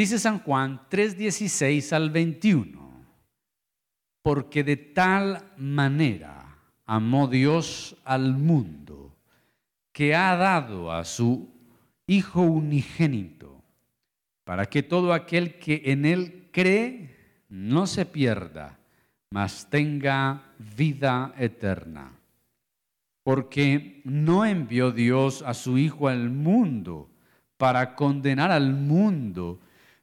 Dice San Juan 3:16 al 21, porque de tal manera amó Dios al mundo que ha dado a su Hijo unigénito, para que todo aquel que en Él cree no se pierda, mas tenga vida eterna. Porque no envió Dios a su Hijo al mundo para condenar al mundo,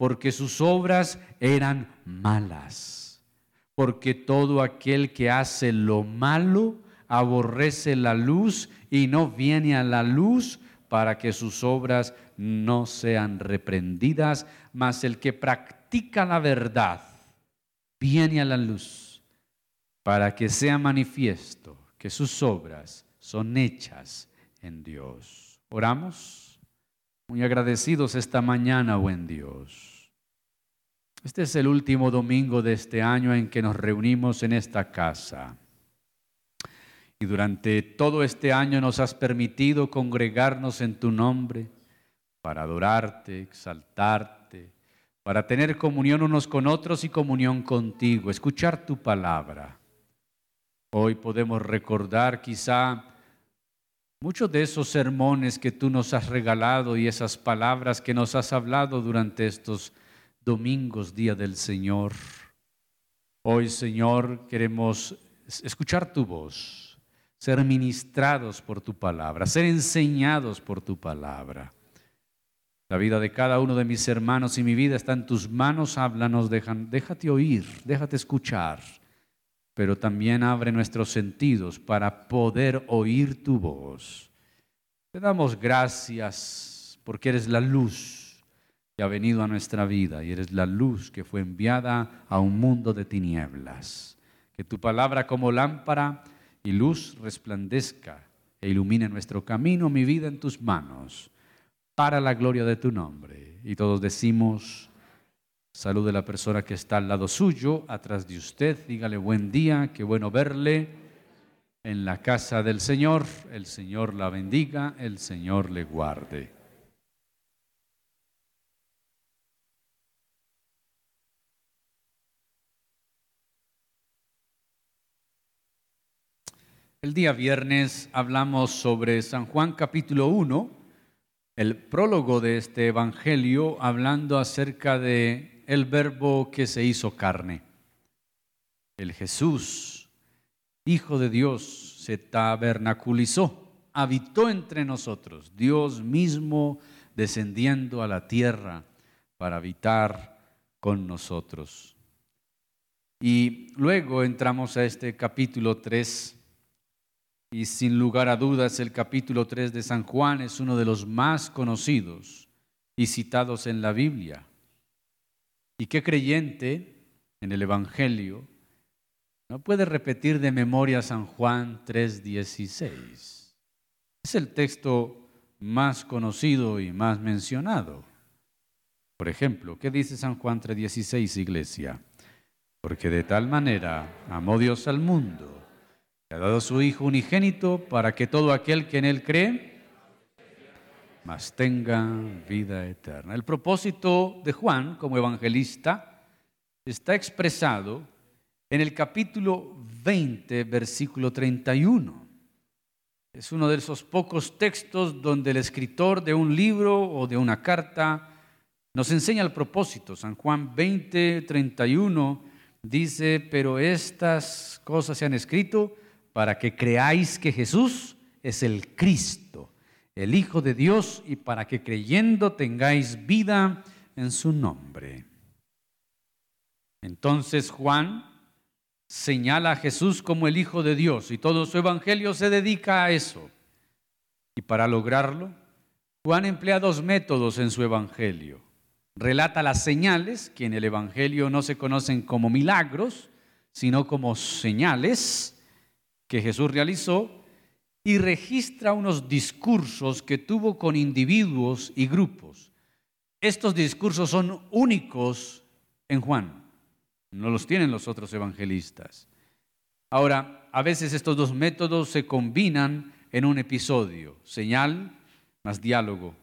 porque sus obras eran malas. Porque todo aquel que hace lo malo aborrece la luz y no viene a la luz para que sus obras no sean reprendidas, mas el que practica la verdad viene a la luz para que sea manifiesto que sus obras son hechas en Dios. Oramos muy agradecidos esta mañana, buen Dios. Este es el último domingo de este año en que nos reunimos en esta casa. Y durante todo este año nos has permitido congregarnos en tu nombre para adorarte, exaltarte, para tener comunión unos con otros y comunión contigo, escuchar tu palabra. Hoy podemos recordar quizá Muchos de esos sermones que tú nos has regalado y esas palabras que nos has hablado durante estos domingos, día del Señor. Hoy, Señor, queremos escuchar tu voz, ser ministrados por tu palabra, ser enseñados por tu palabra. La vida de cada uno de mis hermanos y mi vida está en tus manos. Háblanos, déjate oír, déjate escuchar pero también abre nuestros sentidos para poder oír tu voz. Te damos gracias porque eres la luz ha venido a nuestra vida y eres la luz que fue enviada a un mundo de tinieblas. Que tu palabra como lámpara y luz resplandezca e ilumine nuestro camino, mi vida en tus manos, para la gloria de tu nombre. Y todos decimos, Salude a la persona que está al lado suyo, atrás de usted. Dígale buen día, qué bueno verle en la casa del Señor. El Señor la bendiga, el Señor le guarde. El día viernes hablamos sobre San Juan capítulo 1, el prólogo de este Evangelio, hablando acerca de el verbo que se hizo carne. El Jesús, Hijo de Dios, se tabernaculizó, habitó entre nosotros, Dios mismo descendiendo a la tierra para habitar con nosotros. Y luego entramos a este capítulo 3 y sin lugar a dudas el capítulo 3 de San Juan es uno de los más conocidos y citados en la Biblia. ¿Y qué creyente en el Evangelio no puede repetir de memoria San Juan 3:16? Es el texto más conocido y más mencionado. Por ejemplo, ¿qué dice San Juan 3:16, iglesia? Porque de tal manera amó Dios al mundo, ha dado su Hijo unigénito para que todo aquel que en Él cree, mas tenga vida eterna. El propósito de Juan como evangelista está expresado en el capítulo 20, versículo 31. Es uno de esos pocos textos donde el escritor de un libro o de una carta nos enseña el propósito. San Juan 20, 31 dice, pero estas cosas se han escrito para que creáis que Jesús es el Cristo el Hijo de Dios, y para que creyendo tengáis vida en su nombre. Entonces Juan señala a Jesús como el Hijo de Dios y todo su evangelio se dedica a eso. Y para lograrlo, Juan emplea dos métodos en su evangelio. relata las señales, que en el Evangelio no se conocen como milagros, sino como señales que Jesús realizó, y registra unos discursos que tuvo con individuos y grupos. Estos discursos son únicos en Juan, no los tienen los otros evangelistas. Ahora, a veces estos dos métodos se combinan en un episodio, señal más diálogo,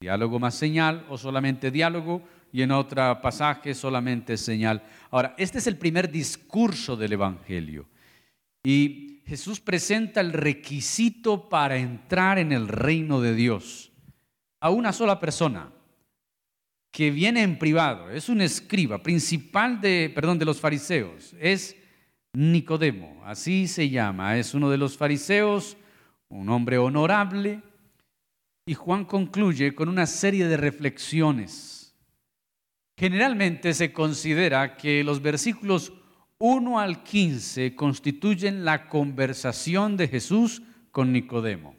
diálogo más señal o solamente diálogo y en otro pasaje solamente señal. Ahora, este es el primer discurso del Evangelio y Jesús presenta el requisito para entrar en el reino de Dios a una sola persona que viene en privado, es un escriba principal de, perdón, de los fariseos, es Nicodemo, así se llama, es uno de los fariseos, un hombre honorable, y Juan concluye con una serie de reflexiones. Generalmente se considera que los versículos 1 al 15 constituyen la conversación de Jesús con Nicodemo,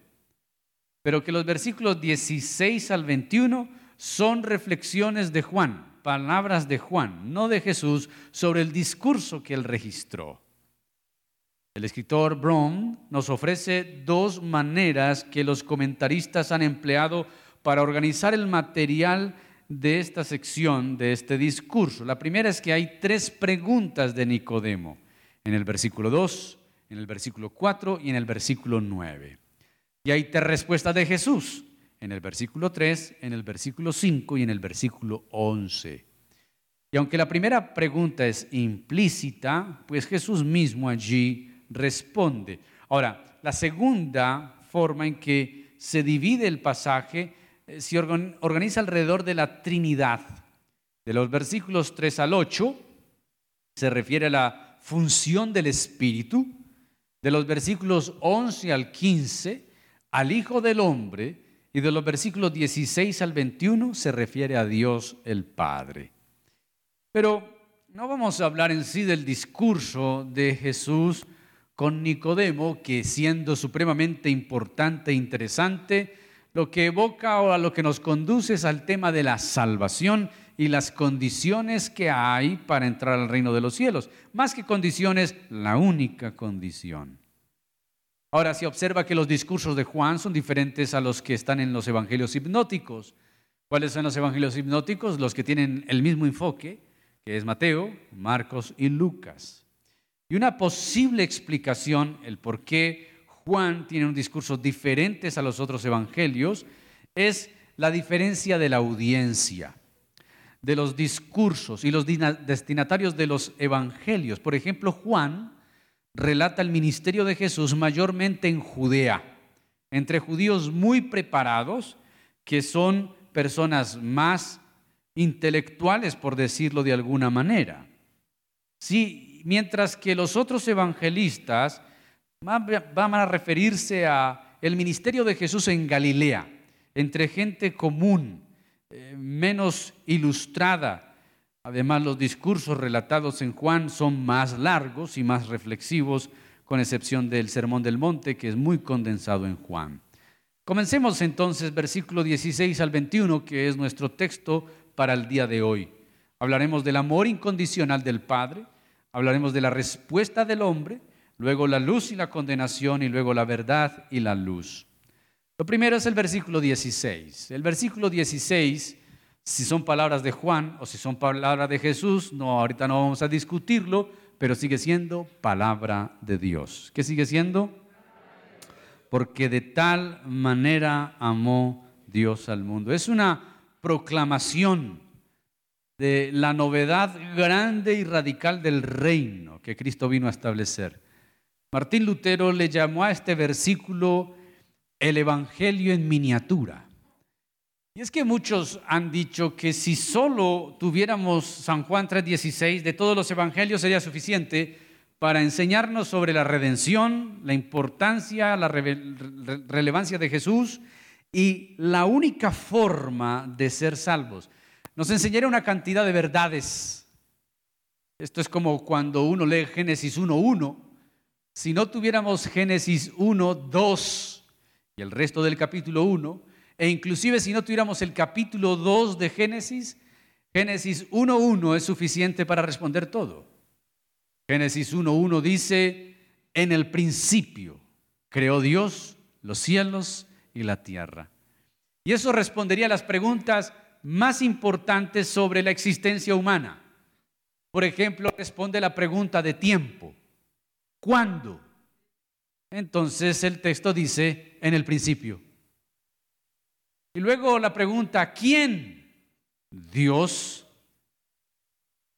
pero que los versículos 16 al 21 son reflexiones de Juan, palabras de Juan, no de Jesús, sobre el discurso que él registró. El escritor Brown nos ofrece dos maneras que los comentaristas han empleado para organizar el material de esta sección, de este discurso. La primera es que hay tres preguntas de Nicodemo, en el versículo 2, en el versículo 4 y en el versículo 9. Y hay tres respuestas de Jesús, en el versículo 3, en el versículo 5 y en el versículo 11. Y aunque la primera pregunta es implícita, pues Jesús mismo allí responde. Ahora, la segunda forma en que se divide el pasaje se organiza alrededor de la Trinidad. De los versículos 3 al 8 se refiere a la función del Espíritu. De los versículos 11 al 15 al Hijo del Hombre. Y de los versículos 16 al 21 se refiere a Dios el Padre. Pero no vamos a hablar en sí del discurso de Jesús con Nicodemo, que siendo supremamente importante e interesante, lo que evoca o a lo que nos conduce es al tema de la salvación y las condiciones que hay para entrar al reino de los cielos. Más que condiciones, la única condición. Ahora, se observa que los discursos de Juan son diferentes a los que están en los evangelios hipnóticos. ¿Cuáles son los evangelios hipnóticos? Los que tienen el mismo enfoque, que es Mateo, Marcos y Lucas. Y una posible explicación, el por qué Juan tiene un discurso diferente a los otros evangelios, es la diferencia de la audiencia, de los discursos y los destinatarios de los evangelios. Por ejemplo, Juan relata el ministerio de Jesús mayormente en Judea, entre judíos muy preparados, que son personas más intelectuales, por decirlo de alguna manera. Sí, mientras que los otros evangelistas van a referirse a el ministerio de Jesús en Galilea, entre gente común, eh, menos ilustrada. Además, los discursos relatados en Juan son más largos y más reflexivos, con excepción del Sermón del Monte, que es muy condensado en Juan. Comencemos entonces versículo 16 al 21, que es nuestro texto para el día de hoy. Hablaremos del amor incondicional del Padre, hablaremos de la respuesta del hombre, luego la luz y la condenación y luego la verdad y la luz. Lo primero es el versículo 16. El versículo 16, si son palabras de Juan o si son palabras de Jesús, no ahorita no vamos a discutirlo, pero sigue siendo palabra de Dios. ¿Qué sigue siendo? Porque de tal manera amó Dios al mundo. Es una proclamación de la novedad grande y radical del reino que Cristo vino a establecer. Martín Lutero le llamó a este versículo el Evangelio en miniatura. Y es que muchos han dicho que si solo tuviéramos San Juan 3:16 de todos los evangelios sería suficiente para enseñarnos sobre la redención, la importancia, la relevancia de Jesús y la única forma de ser salvos nos enseñaría una cantidad de verdades. Esto es como cuando uno lee Génesis 1.1. Si no tuviéramos Génesis 1.2 y el resto del capítulo 1, e inclusive si no tuviéramos el capítulo 2 de Génesis, Génesis 1.1 es suficiente para responder todo. Génesis 1.1 dice, en el principio creó Dios los cielos y la tierra. Y eso respondería a las preguntas más importantes sobre la existencia humana. Por ejemplo, responde la pregunta de tiempo. ¿Cuándo? Entonces el texto dice en el principio. Y luego la pregunta, ¿quién? Dios.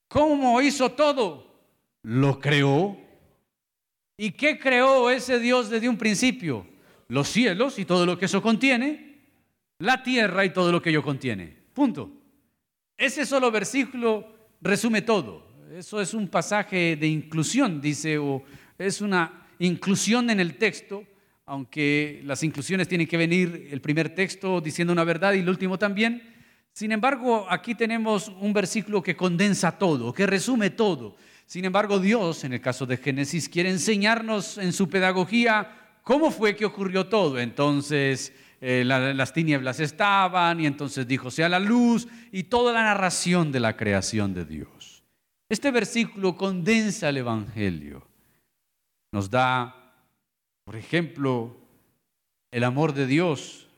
¿Cómo hizo todo? Lo creó. ¿Y qué creó ese Dios desde un principio? Los cielos y todo lo que eso contiene, la tierra y todo lo que ello contiene. Punto. Ese solo versículo resume todo. Eso es un pasaje de inclusión, dice, o es una inclusión en el texto, aunque las inclusiones tienen que venir el primer texto diciendo una verdad y el último también. Sin embargo, aquí tenemos un versículo que condensa todo, que resume todo. Sin embargo, Dios, en el caso de Génesis, quiere enseñarnos en su pedagogía cómo fue que ocurrió todo. Entonces, eh, las tinieblas estaban y entonces dijo, sea la luz y toda la narración de la creación de Dios. Este versículo condensa el Evangelio. Nos da, por ejemplo, el amor de Dios,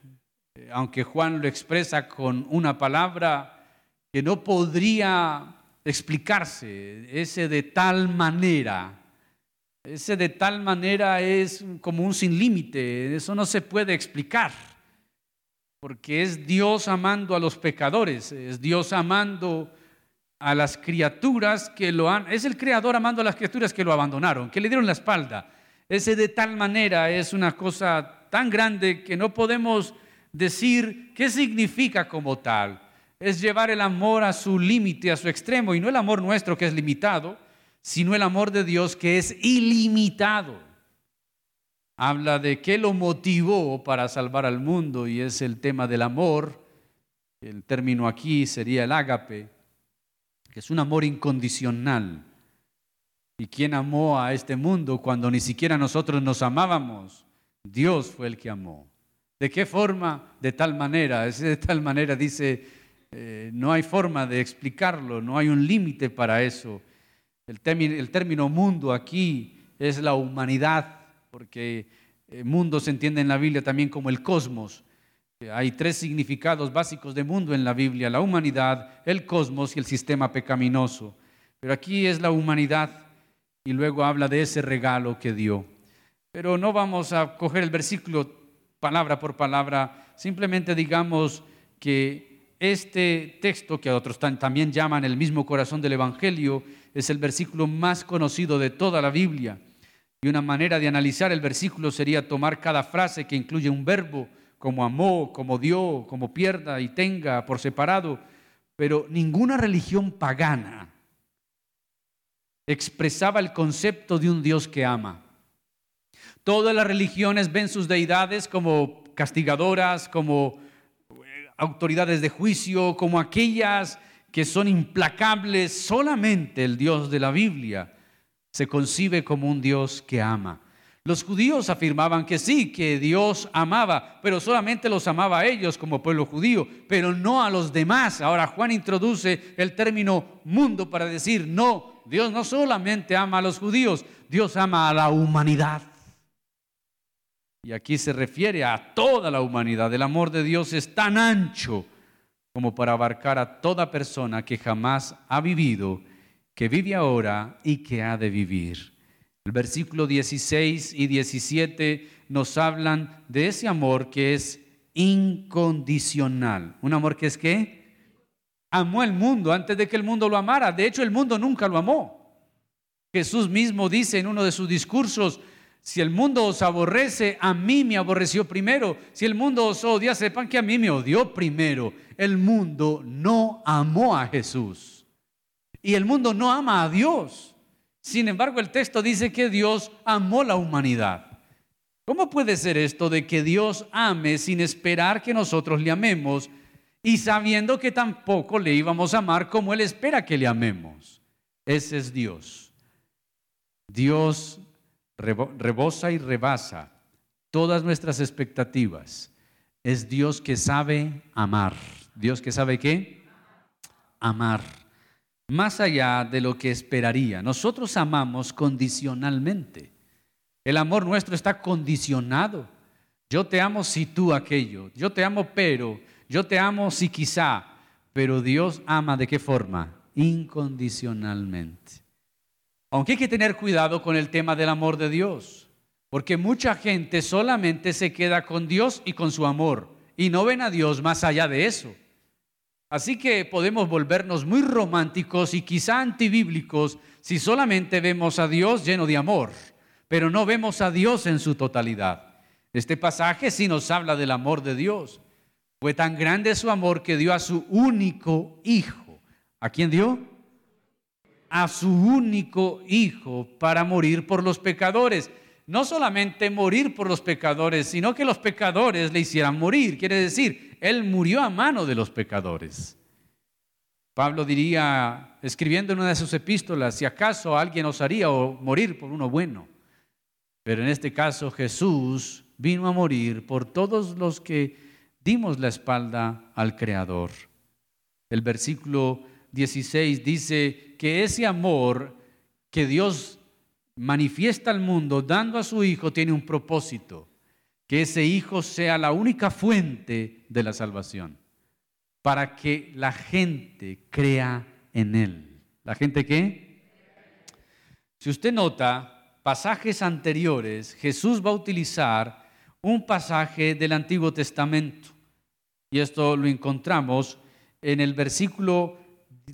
aunque Juan lo expresa con una palabra que no podría explicarse, ese de tal manera. Ese de tal manera es como un sin límite, eso no se puede explicar, porque es Dios amando a los pecadores, es Dios amando a las criaturas que lo han, es el creador amando a las criaturas que lo abandonaron, que le dieron la espalda. Ese de tal manera es una cosa tan grande que no podemos decir qué significa como tal es llevar el amor a su límite, a su extremo, y no el amor nuestro que es limitado, sino el amor de Dios que es ilimitado. Habla de qué lo motivó para salvar al mundo y es el tema del amor. El término aquí sería el ágape, que es un amor incondicional. ¿Y quién amó a este mundo cuando ni siquiera nosotros nos amábamos? Dios fue el que amó. ¿De qué forma? De tal manera. Es de tal manera, dice eh, no hay forma de explicarlo, no hay un límite para eso. El, el, término mundo aquí es la humanidad, porque el eh, mundo se entiende en la Biblia también como el cosmos. Hay tres significados básicos de mundo en la Biblia, la humanidad, el cosmos y el sistema pecaminoso. Pero aquí es la humanidad y luego habla de ese regalo que dio. Pero no vamos a coger el versículo palabra por palabra, simplemente digamos que este texto, que otros también llaman el mismo corazón del Evangelio, es el versículo más conocido de toda la Biblia. Y una manera de analizar el versículo sería tomar cada frase que incluye un verbo, como amó, como dio, como pierda y tenga por separado. Pero ninguna religión pagana expresaba el concepto de un Dios que ama. Todas las religiones ven sus deidades como castigadoras, como autoridades de juicio, como aquellas que son implacables, solamente el Dios de la Biblia se concibe como un Dios que ama. Los judíos afirmaban que sí, que Dios amaba, pero solamente los amaba a ellos como pueblo judío, pero no a los demás. Ahora Juan introduce el término mundo para decir, no, Dios no solamente ama a los judíos, Dios ama a la humanidad. Y aquí se refiere a toda la humanidad. El amor de Dios es tan ancho como para abarcar a toda persona que jamás ha vivido, que vive ahora y que ha de vivir. El versículo 16 y 17 nos hablan de ese amor que es incondicional. Un amor que es qué? Amó el mundo antes de que el mundo lo amara. De hecho, el mundo nunca lo amó. Jesús mismo dice en uno de sus discursos, si el mundo os aborrece, a mí me aborreció primero. Si el mundo os odia, sepan que a mí me odió primero. El mundo no amó a Jesús. Y el mundo no ama a Dios. Sin embargo, el texto dice que Dios amó la humanidad. ¿Cómo puede ser esto de que Dios ame sin esperar que nosotros le amemos y sabiendo que tampoco le íbamos a amar como Él espera que le amemos? Ese es Dios. Dios rebosa y rebasa todas nuestras expectativas. Es Dios que sabe amar. ¿Dios que sabe qué? amar, más allá de lo que esperaría. Nosotros amamos condicionalmente. El amor nuestro está condicionado. Yo te amo si tú aquello. Yo te amo pero. Yo te amo si quizá. Pero Dios ama de qué forma? Incondicionalmente. Aunque hay que tener cuidado con el tema del amor de Dios. Porque mucha gente solamente se queda con Dios y con su amor. Y no ven a Dios más allá de eso. Así que podemos volvernos muy románticos y quizá antibíblicos si solamente vemos a Dios lleno de amor, pero no vemos a Dios en su totalidad. Este pasaje sí nos habla del amor de Dios. Fue tan grande su amor que dio a su único hijo. ¿A quién dio? A su único hijo para morir por los pecadores. No solamente morir por los pecadores, sino que los pecadores le hicieran morir. Quiere decir, él murió a mano de los pecadores. Pablo diría, escribiendo en una de sus epístolas, si acaso alguien osaría morir por uno bueno. Pero en este caso Jesús vino a morir por todos los que dimos la espalda al Creador. El versículo 16 dice que ese amor que Dios manifiesta al mundo dando a su Hijo tiene un propósito que ese Hijo sea la única fuente de la salvación, para que la gente crea en Él. ¿La gente qué? Si usted nota, pasajes anteriores, Jesús va a utilizar un pasaje del Antiguo Testamento. Y esto lo encontramos en el versículo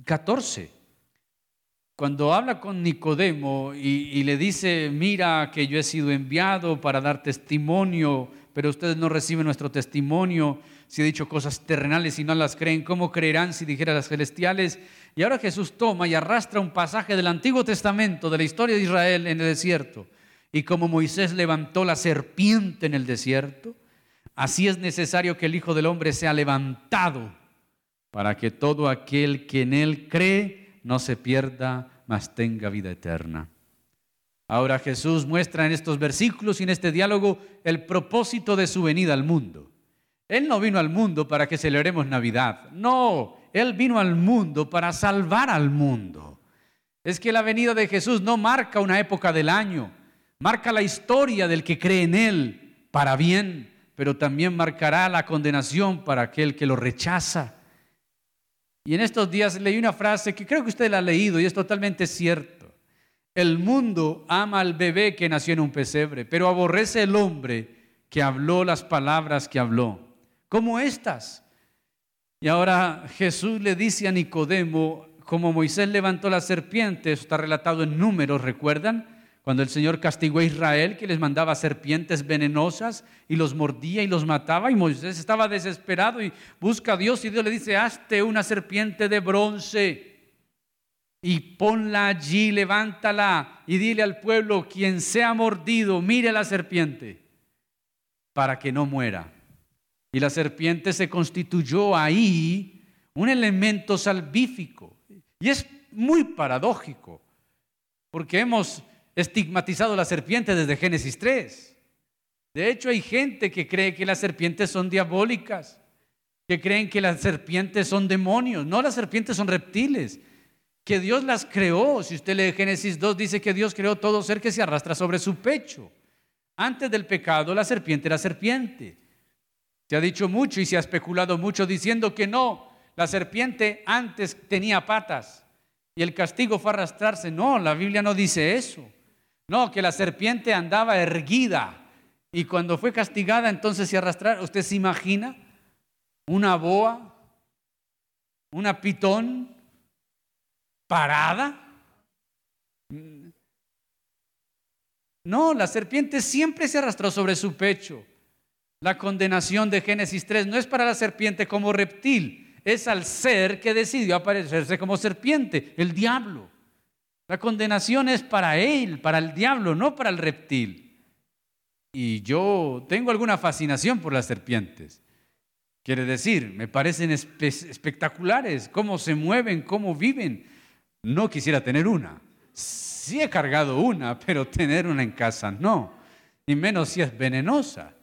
14. Cuando habla con Nicodemo y, le dice, mira que yo he sido enviado para dar testimonio, pero ustedes no reciben nuestro testimonio, si he dicho cosas terrenales y no las creen, ¿cómo creerán si dijera las celestiales? Y ahora Jesús toma y arrastra un pasaje del Antiguo Testamento, de la historia de Israel en el desierto. Y como Moisés levantó la serpiente en el desierto, así es necesario que el Hijo del Hombre sea levantado para que todo aquel que en él cree no se pierda, mas tenga vida eterna. Ahora Jesús muestra en estos versículos y en este diálogo el propósito de su venida al mundo. Él no vino al mundo para que celebremos Navidad. No, Él vino al mundo para salvar al mundo. Es que la venida de Jesús no marca una época del año, marca la historia del que cree en Él para bien, pero también marcará la condenación para aquel que lo rechaza. Y en estos días leí una frase que creo que usted la ha leído y es totalmente cierto. El mundo ama al bebé que nació en un pesebre, pero aborrece el hombre que habló las palabras que habló, como estas. Y ahora Jesús le dice a Nicodemo, como Moisés levantó la serpiente, eso está relatado en números, ¿recuerdan? Cuando el Señor castigó a Israel, que les mandaba serpientes venenosas y los mordía y los mataba, y Moisés estaba desesperado y busca a Dios y Dios le dice, hazte una serpiente de bronce y ponla allí, levántala y dile al pueblo, quien sea mordido, mire la serpiente para que no muera. Y la serpiente se constituyó ahí un elemento salvífico. Y es muy paradójico, porque hemos estigmatizado la serpiente desde Génesis 3. De hecho, hay gente que cree que las serpientes son diabólicas, que creen que las serpientes son demonios. No, las serpientes son reptiles, que Dios las creó. Si usted lee Génesis 2, dice que Dios creó todo ser que se arrastra sobre su pecho. Antes del pecado, la serpiente era serpiente. Se ha dicho mucho y se ha especulado mucho diciendo que no, la serpiente antes tenía patas y el castigo fue arrastrarse. No, la Biblia no dice eso. No, que la serpiente andaba erguida y cuando fue castigada entonces se arrastraba. ¿Usted se imagina una boa, una pitón parada? No, la serpiente siempre se arrastró sobre su pecho. La condenación de Génesis 3 no es para la serpiente como reptil, es al ser que decidió aparecerse como serpiente, el diablo. La condenación es para él, para el diablo, no para el reptil. Y yo tengo alguna fascinación por las serpientes. Quiere decir, me parecen espectaculares, cómo se mueven, cómo viven. No quisiera tener una. Sí he cargado una, pero tener una en casa no. Y menos si es venenosa.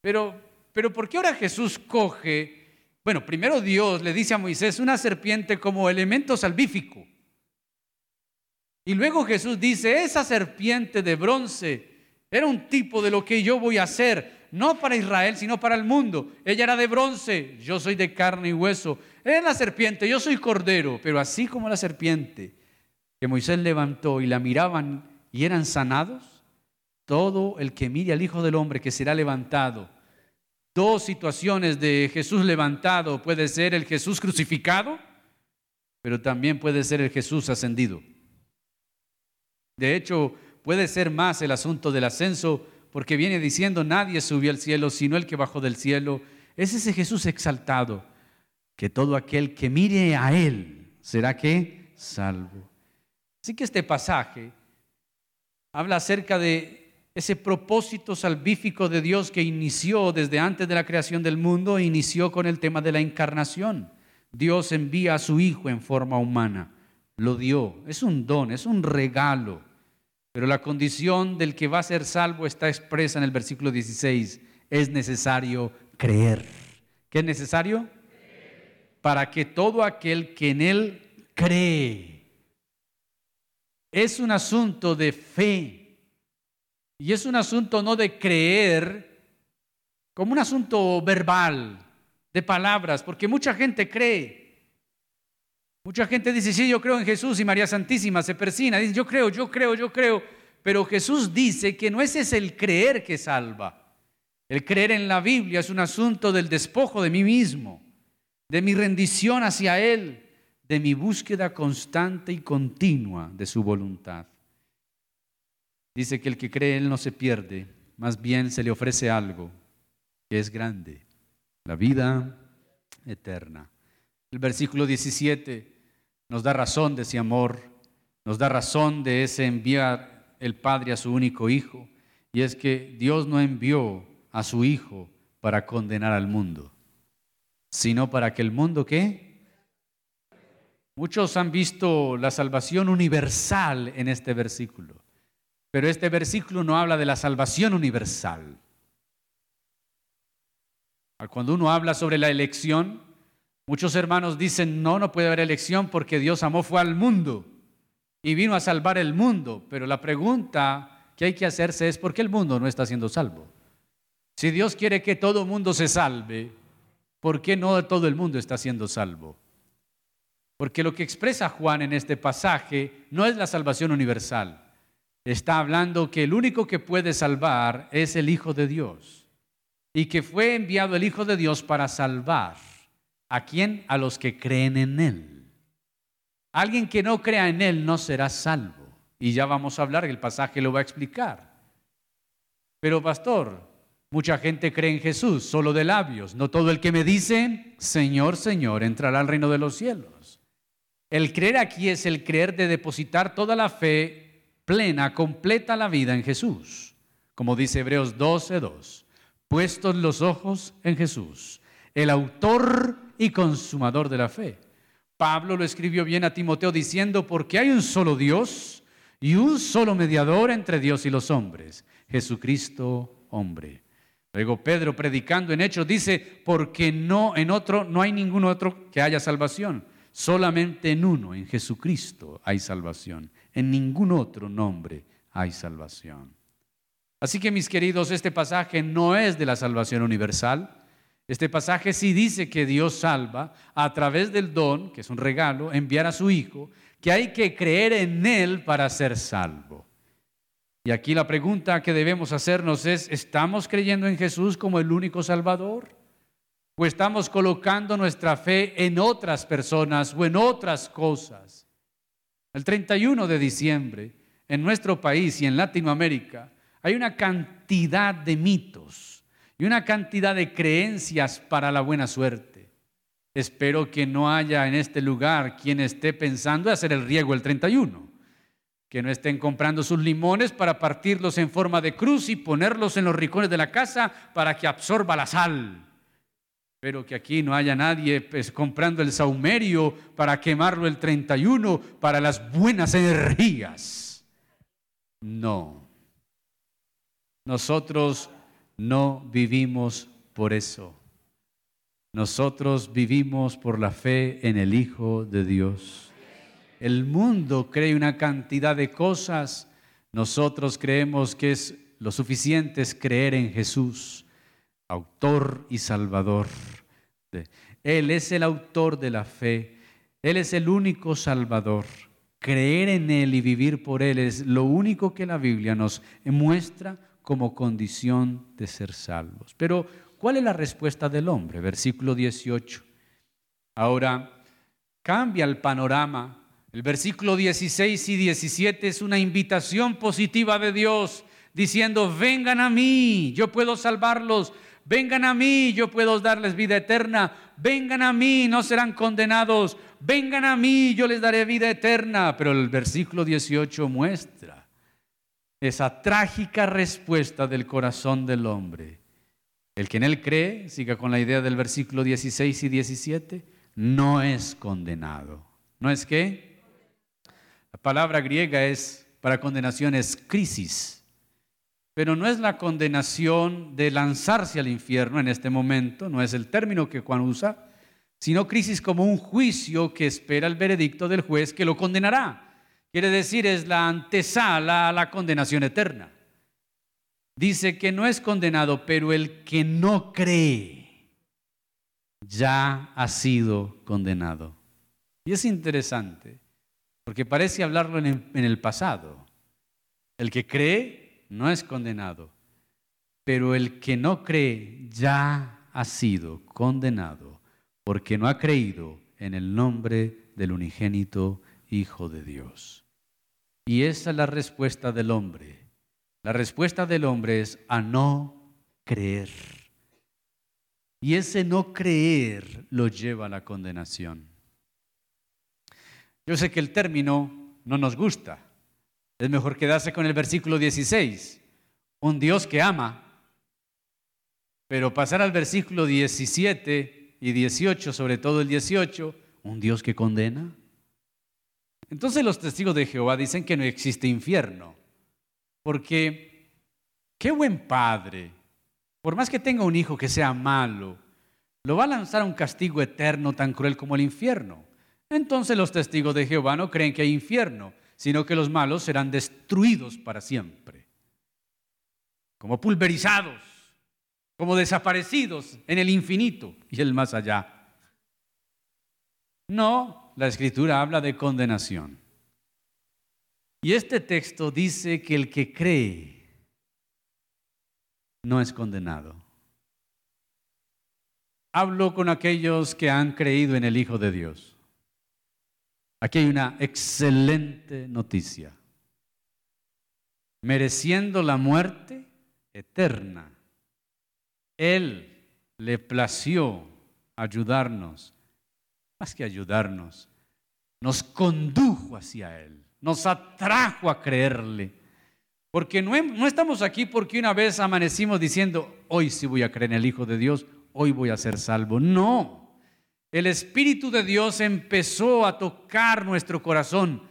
Pero, pero ¿por qué ahora Jesús coge Bueno, primero Dios le dice a Moisés una serpiente como elemento salvífico. Y luego Jesús dice, esa serpiente de bronce era un tipo de lo que yo voy a hacer, no para Israel, sino para el mundo. Ella era de bronce, yo soy de carne y hueso. Es la serpiente, yo soy cordero, pero así como la serpiente que Moisés levantó y la miraban y eran sanados, todo el que mire al Hijo del Hombre que será levantado. Dos situaciones de Jesús levantado. Puede ser el Jesús crucificado, pero también puede ser el Jesús ascendido. De hecho, puede ser más el asunto del ascenso, porque viene diciendo, nadie subió al cielo, sino el que bajó del cielo. Es ese Jesús exaltado, que todo aquel que mire a Él será que salvo. Así que este pasaje habla acerca de ese propósito salvífico de Dios que inició desde antes de la creación del mundo, inició con el tema de la encarnación. Dios envía a su Hijo en forma humana, lo dio, es un don, es un regalo. Pero la condición del que va a ser salvo está expresa en el versículo 16. Es necesario creer. ¿Qué es necesario? Para que todo aquel que en Él cree. Es un asunto de fe. Y es un asunto no de creer como un asunto verbal, de palabras, porque mucha gente cree. Mucha gente dice, sí, yo creo en Jesús y María Santísima se persina. Dice, yo creo, yo creo, yo creo. Pero Jesús dice que no ese es el creer que salva. El creer en la Biblia es un asunto del despojo de mí mismo, de mi rendición hacia Él, de mi búsqueda constante y continua de su voluntad. Dice que el que cree Él no se pierde, más bien se le ofrece algo que es grande, la vida eterna. El versículo 17 nos da razón de ese amor, nos da razón de ese enviar el Padre a su único Hijo. Y es que Dios no envió a su Hijo para condenar al mundo, sino para que el mundo qué? Muchos han visto la salvación universal en este versículo, pero este versículo no habla de la salvación universal. Cuando uno habla sobre la elección, Muchos hermanos dicen, no, no puede haber elección porque Dios amó fue al mundo y vino a salvar el mundo. Pero la pregunta que hay que hacerse es, ¿por qué el mundo no está siendo salvo? Si Dios quiere que todo el mundo se salve, ¿por qué no todo el mundo está siendo salvo? Porque lo que expresa Juan en este pasaje no es la salvación universal. Está hablando que el único que puede salvar es el Hijo de Dios y que fue enviado el Hijo de Dios para salvar. ¿A quién? A los que creen en Él. Alguien que no crea en Él no será salvo. Y ya vamos a hablar, el pasaje lo va a explicar. Pero pastor, mucha gente cree en Jesús, solo de labios. No todo el que me dice, Señor, Señor, entrará al reino de los cielos. El creer aquí es el creer de depositar toda la fe plena, completa la vida en Jesús. Como dice Hebreos 12:2, puestos los ojos en Jesús, el autor y consumador de la fe. Pablo lo escribió bien a Timoteo diciendo, porque hay un solo Dios y un solo mediador entre Dios y los hombres, Jesucristo hombre. Luego Pedro predicando en Hechos dice, porque no en otro no hay ningún otro que haya salvación, solamente en uno, en Jesucristo hay salvación, en ningún otro nombre hay salvación. Así que mis queridos, este pasaje no es de la salvación universal, este pasaje sí dice que Dios salva a través del don, que es un regalo, enviar a su Hijo, que hay que creer en Él para ser salvo. Y aquí la pregunta que debemos hacernos es, ¿estamos creyendo en Jesús como el único Salvador? ¿O estamos colocando nuestra fe en otras personas o en otras cosas? El 31 de diciembre, en nuestro país y en Latinoamérica, hay una cantidad de mitos y una cantidad de creencias para la buena suerte. Espero que no haya en este lugar quien esté pensando en hacer el riego el 31, que no estén comprando sus limones para partirlos en forma de cruz y ponerlos en los rincones de la casa para que absorba la sal. Espero que aquí no haya nadie pues, comprando el saumerio para quemarlo el 31 para las buenas energías. No. Nosotros no vivimos por eso. Nosotros vivimos por la fe en el Hijo de Dios. El mundo cree una cantidad de cosas. Nosotros creemos que es lo suficiente es creer en Jesús, autor y salvador. Él es el autor de la fe. Él es el único salvador. Creer en Él y vivir por Él es lo único que la Biblia nos muestra como condición de ser salvos. Pero, ¿cuál es la respuesta del hombre? Versículo 18. Ahora, cambia el panorama. El versículo 16 y 17 es una invitación positiva de Dios diciendo, vengan a mí, yo puedo salvarlos, vengan a mí, yo puedo darles vida eterna, vengan a mí, no serán condenados, vengan a mí, yo les daré vida eterna. Pero el versículo 18 muestra esa trágica respuesta del corazón del hombre. El que en él cree, siga con la idea del versículo 16 y 17, no es condenado. ¿No es qué? La palabra griega es para condenación es crisis pero no es la condenación de lanzarse al infierno en este momento, no es el término que Juan usa, sino crisis como un juicio que espera el veredicto del juez que lo condenará. Quiere decir, es la antesala a la condenación eterna. Dice que no es condenado, pero el que no cree ya ha sido condenado. Y es interesante, porque parece hablarlo en el pasado. El que cree no es condenado, pero el que no cree ya ha sido condenado porque no ha creído en el nombre del unigénito Hijo de Dios. Y esa es la respuesta del hombre. La respuesta del hombre es a no creer. Y ese no creer lo lleva a la condenación. Yo sé que el término no nos gusta, es mejor quedarse con el versículo 16. Un Dios que ama. Pero pasar al versículo 17 y 18, sobre todo el 18, un Dios que condena. Entonces los testigos de Jehová dicen que no existe infierno. Porque qué buen padre, por más que tenga un hijo que sea malo, lo va a lanzar a un castigo eterno tan cruel como el infierno. Entonces los testigos de Jehová no creen que hay infierno, sino que los malos serán destruidos para siempre, como pulverizados, como desaparecidos en el infinito y el más allá. No, la escritura habla de condenación. Y este texto dice que el que cree no es condenado. Hablo con aquellos que han creído en el Hijo de Dios. Aquí hay una excelente noticia. Mereciendo la muerte eterna, Él le plació ayudarnos, más que ayudarnos, nos condujo hacia Él, nos atrajo a creerle. Porque no, no, estamos aquí porque una vez amanecimos diciendo, hoy sí voy a creer en el Hijo de Dios, hoy voy a ser salvo. No, el Espíritu de Dios empezó a tocar nuestro corazón,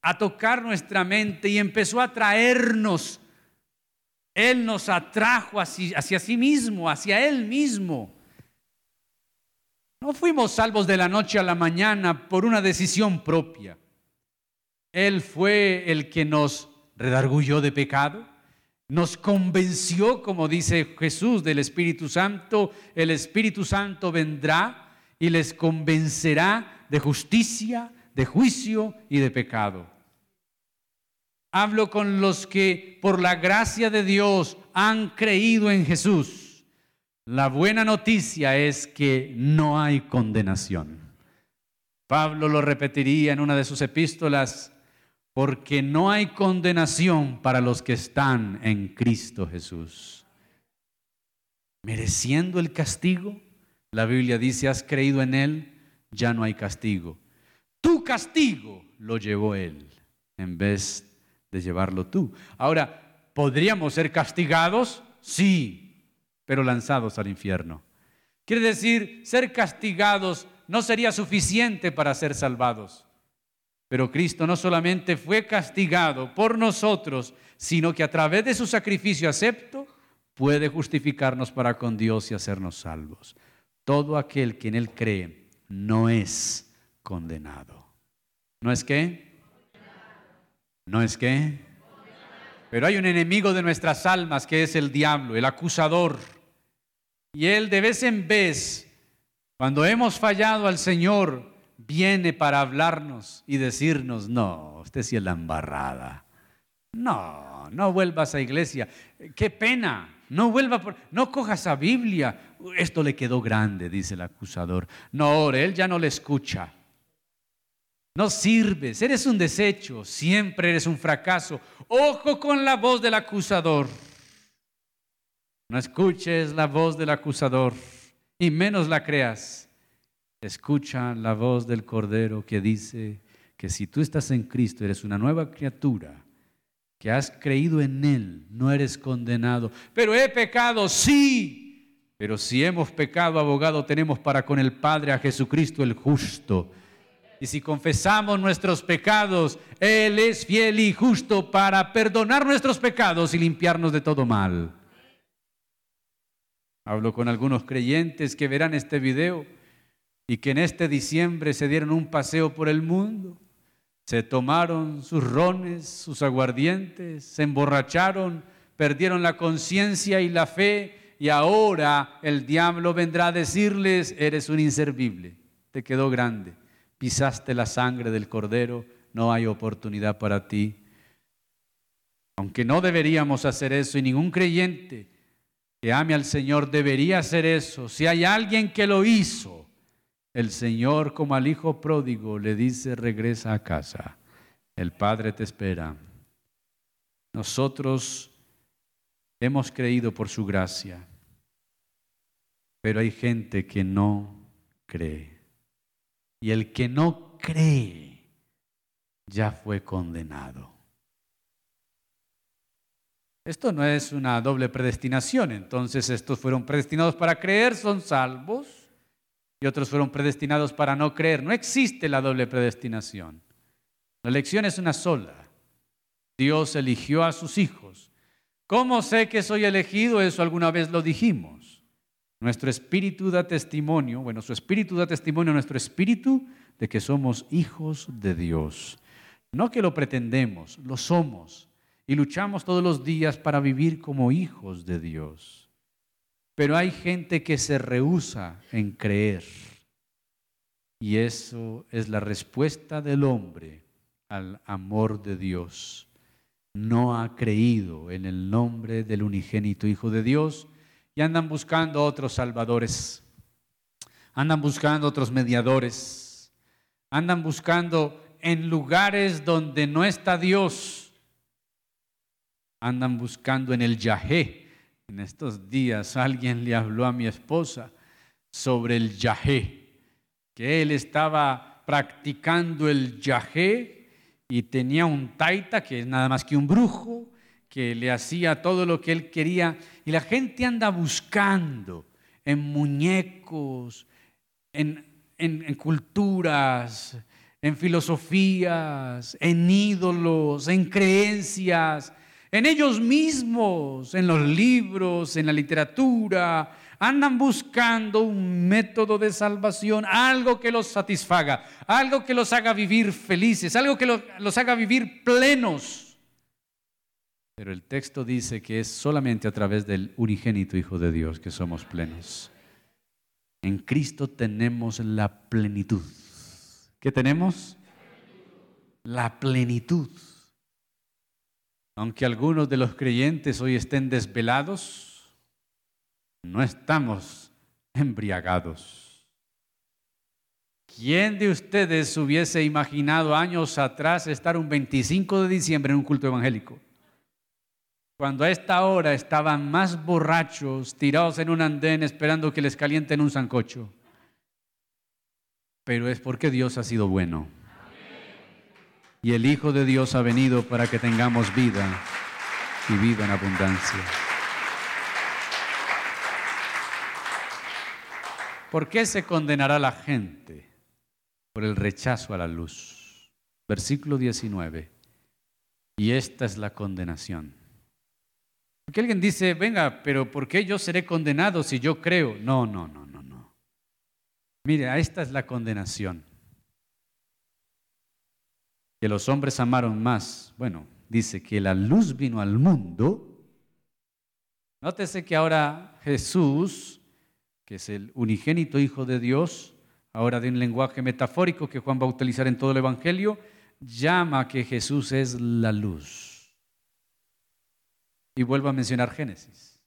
a tocar nuestra mente y empezó a traernos. Él nos atrajo hacia, hacia sí mismo, hacia Él mismo. No fuimos salvos de la noche a la mañana por una decisión propia. Él fue el que nos redargulló de pecado, nos convenció, como dice Jesús, del Espíritu Santo. El Espíritu Santo vendrá y les convencerá de justicia, de juicio y de pecado. Hablo con los que por la gracia de Dios han creído en Jesús. La buena noticia es que no hay condenación. Pablo lo repetiría en una de sus epístolas, porque no hay condenación para los que están en Cristo Jesús. Mereciendo el castigo, la Biblia dice, has creído en Él, ya no hay castigo. Tu castigo lo llevó Él en vez de llevarlo tú. Ahora, ¿podríamos ser castigados? Sí, pero lanzados al infierno. Quiere decir, ser castigados no sería suficiente para ser salvados. Pero Cristo no solamente fue castigado por nosotros, sino que a través de su sacrificio acepto puede justificarnos para con Dios y hacernos salvos. todo aquel que en él cree no es condenado. ¿No es qué? ¿No es qué? Pero hay un enemigo de nuestras almas que es el diablo, el acusador. Y él de vez en vez, cuando hemos fallado al Señor, viene para hablarnos y decirnos, no, usted sí es la embarrada. No, no vuelvas a iglesia. Qué pena. No vuelva, por, no cojas a Biblia. Esto le quedó grande, dice el acusador. No, él ya no le escucha. No sirves, eres un desecho, siempre eres un fracaso. Ojo con la voz del acusador. No escuches la voz del acusador y menos la creas. Escucha la voz del Cordero que dice que si tú estás en Cristo eres una nueva criatura, que has creído en Él, no eres condenado. Pero he pecado, sí. Pero si hemos pecado, abogado tenemos para con el Padre a Jesucristo el justo y si confesamos nuestros pecados, Él es fiel y justo para perdonar nuestros pecados y limpiarnos de todo mal. Hablo con algunos creyentes que verán este video y que en este diciembre se dieron un paseo por el mundo. Se tomaron sus rones, sus aguardientes, se emborracharon, perdieron la conciencia y la fe y ahora el diablo vendrá a decirles, eres un inservible, te quedó grande pisaste la sangre del cordero, no hay oportunidad para ti. Aunque no deberíamos hacer eso y ningún creyente que ame al Señor debería hacer eso, si hay alguien que lo hizo, el Señor como al hijo pródigo le dice, regresa a casa, el Padre te espera. Nosotros hemos creído por su gracia, pero hay gente que no cree. Y el que no cree ya fue condenado. Esto no es una doble predestinación, entonces estos fueron predestinados para creer, son salvos, y otros fueron predestinados para no creer. No existe la doble predestinación. La elección es una sola. Dios eligió a sus hijos. ¿Cómo sé que soy elegido? Eso alguna vez lo dijimos. Nuestro espíritu da testimonio, bueno, su espíritu da testimonio a nuestro espíritu de que somos hijos de Dios. No que lo pretendemos, lo somos y luchamos todos los días para vivir como hijos de Dios. Pero hay gente que se rehúsa en creer. Y eso es la respuesta del hombre al amor de Dios. No ha creído en el nombre del unigénito Hijo de Dios y andan buscando otros salvadores, andan buscando otros mediadores, andan buscando en lugares donde no está Dios, andan buscando en el Yahé. En estos días alguien le habló a mi esposa sobre el Yahé, que él estaba practicando el Yahé y tenía un taita que es nada más que un brujo que le hacía todo lo que él quería. Y la gente anda buscando en muñecos, en, en, culturas, en filosofías, en ídolos, en creencias, en ellos mismos, en los libros, en la literatura. Andan buscando un método de salvación, algo que los satisfaga, algo que los haga vivir felices, algo que los haga vivir plenos. Pero el texto dice que es solamente a través del unigénito Hijo de Dios que somos plenos. En Cristo tenemos la plenitud. ¿Qué tenemos? La plenitud. Aunque algunos de los creyentes hoy estén desvelados, no estamos embriagados. ¿Quién de ustedes hubiese imaginado años atrás estar un 25 de diciembre en un culto evangélico? cuando a esta hora estaban más borrachos, tirados en un andén esperando que les calienten un zancocho. Pero es porque Dios ha sido bueno. Y el Hijo de Dios ha venido para que tengamos vida y vida en abundancia. ¿Por qué se condenará la gente? Por el rechazo a la luz. Versículo 19. Y esta es la condenación porque alguien dice, venga, pero ¿por qué yo seré condenado si yo creo? No, no, no, no, no. Mire, esta es la condenación. Que los hombres amaron más. Bueno, dice que la luz vino al mundo. Nótese que ahora Jesús, que es el unigénito Hijo de Dios, ahora de un lenguaje metafórico que Juan va a utilizar en todo el Evangelio, llama que Jesús es la luz. Y vuelvo a mencionar Génesis.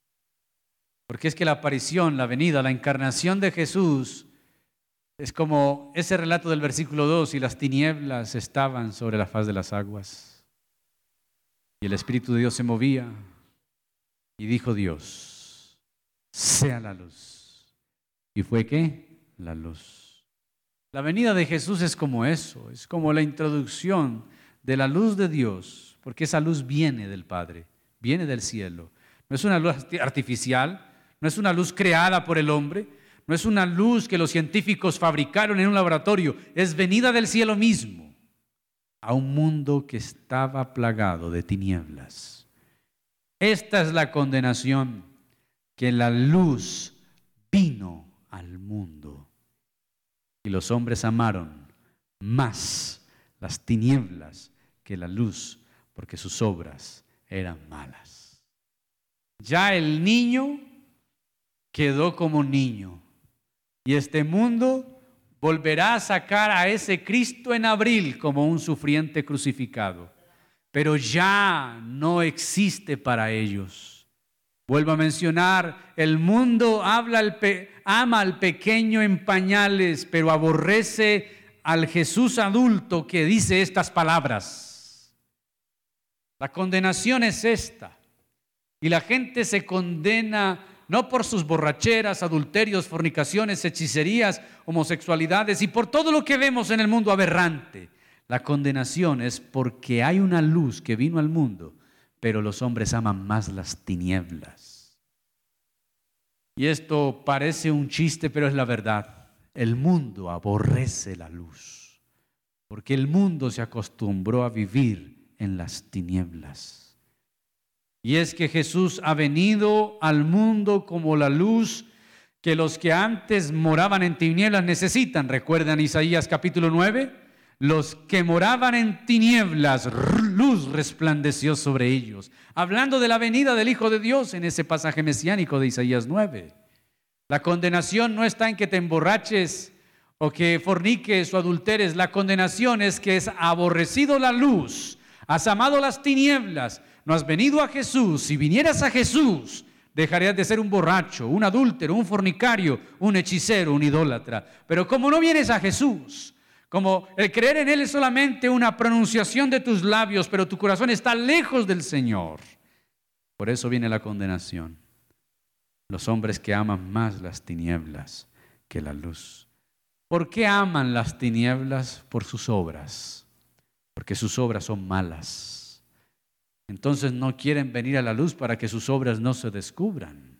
Porque es que la aparición, la venida, la encarnación de Jesús es como ese relato del versículo 2, y las tinieblas estaban sobre la faz de las aguas. Y el Espíritu de Dios se movía y dijo Dios, sea la luz. ¿Y fue qué? La luz. La venida de Jesús es como eso, es como la introducción de la luz de Dios, porque esa luz viene del Padre, viene del cielo. No es una luz artificial, no es una luz creada por el hombre, no es una luz que los científicos fabricaron en un laboratorio, es venida del cielo mismo a un mundo que estaba plagado de tinieblas. Esta es la condenación, que la luz vino al mundo y los hombres amaron más las tinieblas que la luz, porque sus obras eran malas. Ya el niño quedó como niño y este mundo volverá a sacar a ese Cristo en abril como un sufriente crucificado. Pero ya no existe para ellos. Vuelvo a mencionar, el mundo habla ama al pequeño en pañales, pero aborrece al Jesús adulto que dice estas palabras. La condenación es esta. Y la gente se condena no por sus borracheras, adulterios, fornicaciones, hechicerías, homosexualidades y por todo lo que vemos en el mundo aberrante. La condenación es porque hay una luz que vino al mundo, pero los hombres aman más las tinieblas. Y esto parece un chiste, pero es la verdad. El mundo aborrece la luz, porque el mundo se acostumbró a vivir en las tinieblas. Y es que Jesús ha venido al mundo como la luz que los que antes moraban en tinieblas necesitan. ¿Recuerdan Isaías capítulo 9? Los que moraban en tinieblas, luz resplandeció sobre ellos. Hablando de la venida del Hijo de Dios en ese pasaje mesiánico de Isaías 9. La condenación no está en que te emborraches o que forniques o adulteres. La condenación es que es aborrecido la luz, has amado las tinieblas no has venido a Jesús, si vinieras a Jesús, dejarías de ser un borracho, un adúltero, un fornicario, un hechicero, un idólatra. Pero como no vienes a Jesús, como el creer en Él es solamente una pronunciación de tus labios, pero tu corazón está lejos del Señor. Por eso viene la condenación. Los hombres que aman más las tinieblas que la luz. ¿Por qué aman las tinieblas? Por sus obras. Porque sus obras son malas entonces no quieren venir a la luz para que sus obras no se descubran.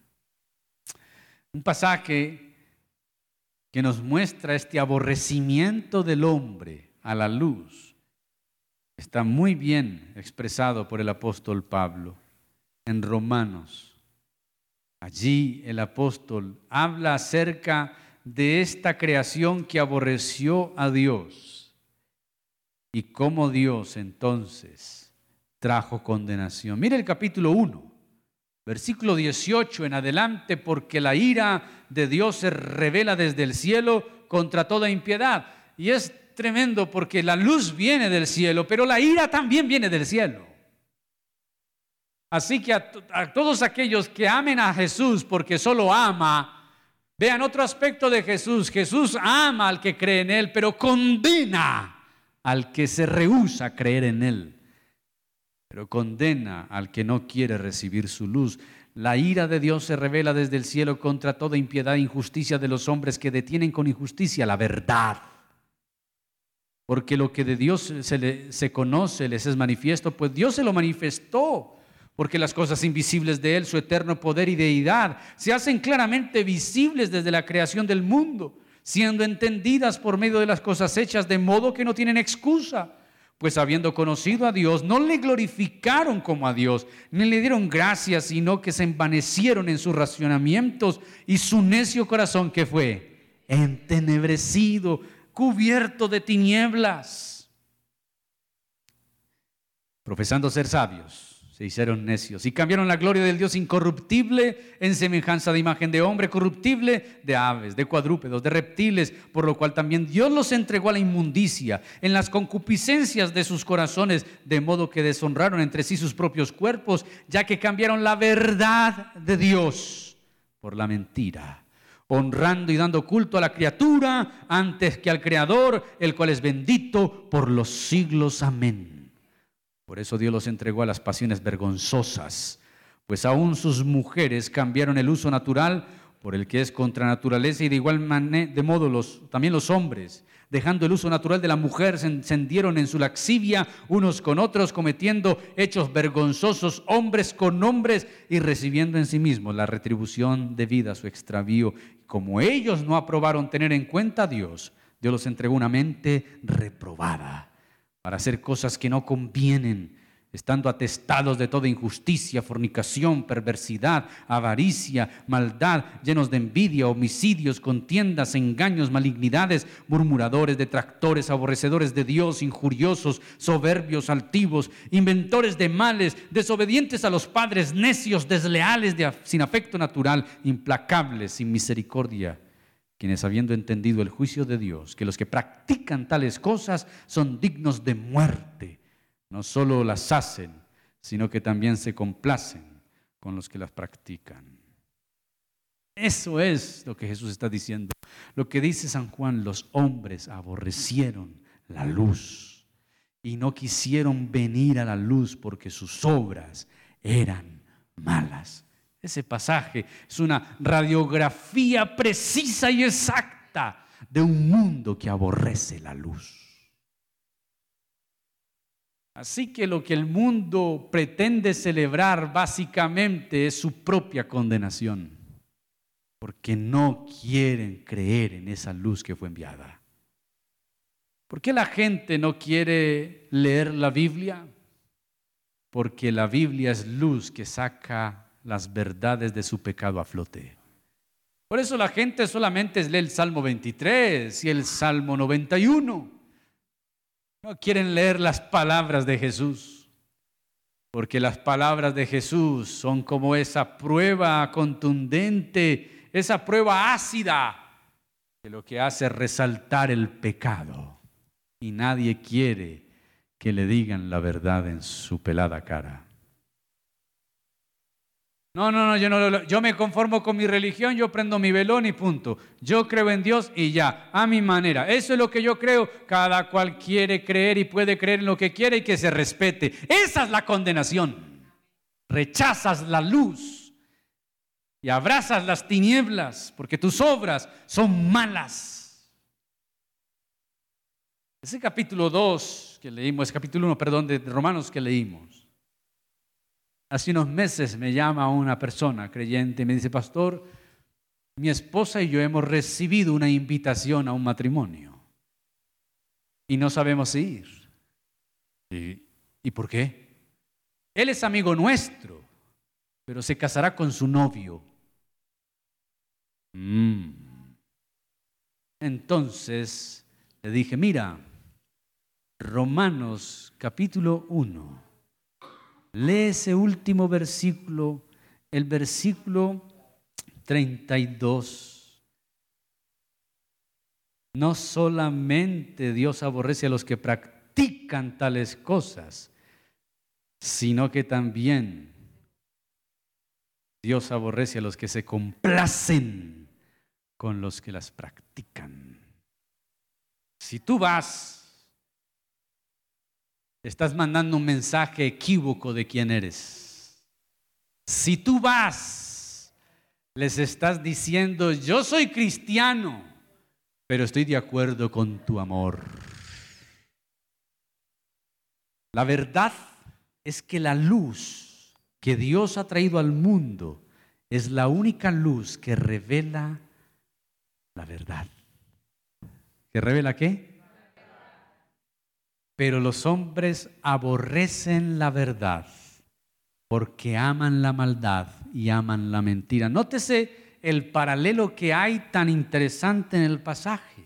Un pasaje que nos muestra este aborrecimiento del hombre a la luz está muy bien expresado por el apóstol Pablo en Romanos. Allí el apóstol habla acerca de esta creación que aborreció a Dios y cómo Dios entonces trajo condenación. Mire el capítulo 1, versículo 18 en adelante, porque la ira de Dios se revela desde el cielo contra toda impiedad. Y es tremendo porque la luz viene del cielo, pero la ira también viene del cielo. Así que a, todos aquellos que amen a Jesús porque solo ama, vean otro aspecto de Jesús. Jesús ama al que cree en Él, pero condena al que se rehúsa a creer en Él pero condena al que no quiere recibir su luz. La ira de Dios se revela desde el cielo contra toda impiedad e injusticia de los hombres que detienen con injusticia la verdad. Porque lo que de Dios se, se conoce les es manifiesto, pues Dios se lo manifestó. Porque las cosas invisibles de Él, su eterno poder y deidad, se hacen claramente visibles desde la creación del mundo, siendo entendidas por medio de las cosas hechas, de modo que no tienen excusa pues habiendo conocido a Dios, no le glorificaron como a Dios, ni le dieron gracias, sino que se envanecieron en sus racionamientos y su necio corazón que fue entenebrecido, cubierto de tinieblas. Profesando ser sabios, se hicieron necios y cambiaron la gloria del Dios incorruptible en semejanza de imagen de hombre corruptible, de aves, de cuadrúpedos, de reptiles, por lo cual también Dios los entregó a la inmundicia en las concupiscencias de sus corazones, de modo que deshonraron entre sí sus propios cuerpos, ya que cambiaron la verdad de Dios por la mentira honrando y dando culto a la criatura antes que al Creador, el cual es bendito por los siglos. Amén. Por eso Dios los entregó a las pasiones vergonzosas, pues aún sus mujeres cambiaron el uso natural por el que es contra naturaleza y de igual manera, de modo los, también los hombres, dejando el uso natural de la mujer, se encendieron en su laxivia unos con otros, cometiendo hechos vergonzosos hombres con hombres y recibiendo en sí mismos la retribución debida a su extravío. Como ellos no aprobaron tener en cuenta a Dios, Dios los entregó una mente reprobada para hacer cosas que no convienen, estando atestados de toda injusticia, fornicación, perversidad, avaricia, maldad, llenos de envidia, homicidios, contiendas, engaños, malignidades, murmuradores, detractores, aborrecedores de Dios, injuriosos, soberbios, altivos, inventores de males, desobedientes a los padres, necios, desleales, sin afecto natural, implacables, sin misericordia quienes habiendo entendido el juicio de Dios, que los que practican tales cosas son dignos de muerte, no solo las hacen, sino que también se complacen con los que las practican. Eso es lo que Jesús está diciendo. Lo que dice San Juan, los hombres aborrecieron la luz y no quisieron venir a la luz porque sus obras eran malas. Ese pasaje es una radiografía precisa y exacta de un mundo que aborrece la luz. Así que lo que el mundo pretende celebrar básicamente es su propia condenación, porque no quieren creer en esa luz que fue enviada. ¿Por qué la gente no quiere leer la Biblia? Porque la Biblia es luz que saca las verdades de su pecado a flote. Por eso la gente solamente lee el Salmo 23 y el Salmo 91. No quieren leer las palabras de Jesús, porque las palabras de Jesús son como esa prueba contundente, esa prueba ácida, que lo que hace es resaltar el pecado. Y nadie quiere que le digan la verdad en su pelada cara. No, no, no, yo no yo me conformo con mi religión, yo prendo mi velón y punto. Yo creo en Dios y ya, a mi manera. Eso es lo que yo creo. Cada cual quiere creer y puede creer en lo que quiere y que se respete. Esa es la condenación. Rechazas la luz y abrazas las tinieblas porque tus obras son malas. Ese capítulo 2 que leímos, capítulo 1, perdón, de Romanos que leímos Hace unos meses me llama una persona creyente y me dice, pastor, mi esposa y yo hemos recibido una invitación a un matrimonio y no sabemos ir. ¿Y, por qué? Él es amigo nuestro, pero se casará con su novio. Mm. Entonces le dije, mira, Romanos capítulo 1 Lee ese último versículo, el versículo 32. No solamente Dios aborrece a los que practican tales cosas, sino que también Dios aborrece a los que se complacen con los que las practican. Si tú vas estás mandando un mensaje equívoco de quién eres. Si tú vas, les estás diciendo, yo soy cristiano, pero estoy de acuerdo con tu amor. La verdad es que la luz que Dios ha traído al mundo es la única luz que revela la verdad. ¿Que revela qué? Pero los hombres aborrecen la verdad porque aman la maldad y aman la mentira. Nótese el paralelo que hay tan interesante en el pasaje.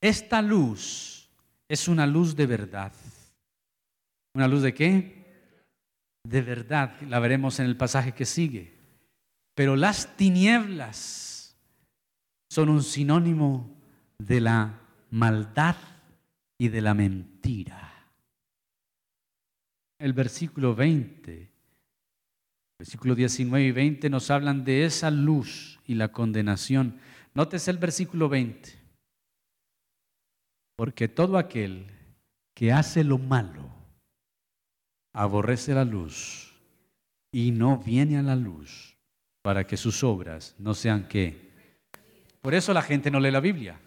Esta luz es una luz de verdad. ¿Una luz de qué? De verdad. La veremos en el pasaje que sigue. Pero las tinieblas son un sinónimo de la maldad y de la mentira. El versículo 20, versículo 19 y 20 nos hablan de esa luz y la condenación. Nótese el versículo 20. Porque todo aquel que hace lo malo aborrece la luz y no viene a la luz para que sus obras no sean que. Por eso la gente no lee la Biblia.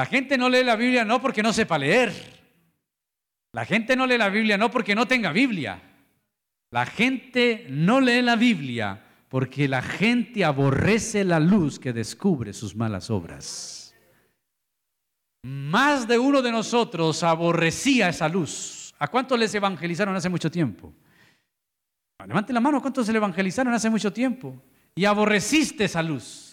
La gente no lee la Biblia no porque no sepa leer. La gente no lee la Biblia no porque no tenga Biblia. La gente no lee la Biblia porque la gente aborrece la luz que descubre sus malas obras. Más de uno de nosotros aborrecía esa luz. ¿A cuántos les evangelizaron hace mucho tiempo? Levante la mano, ¿cuántos se le evangelizaron hace mucho tiempo? Y aborreciste esa luz.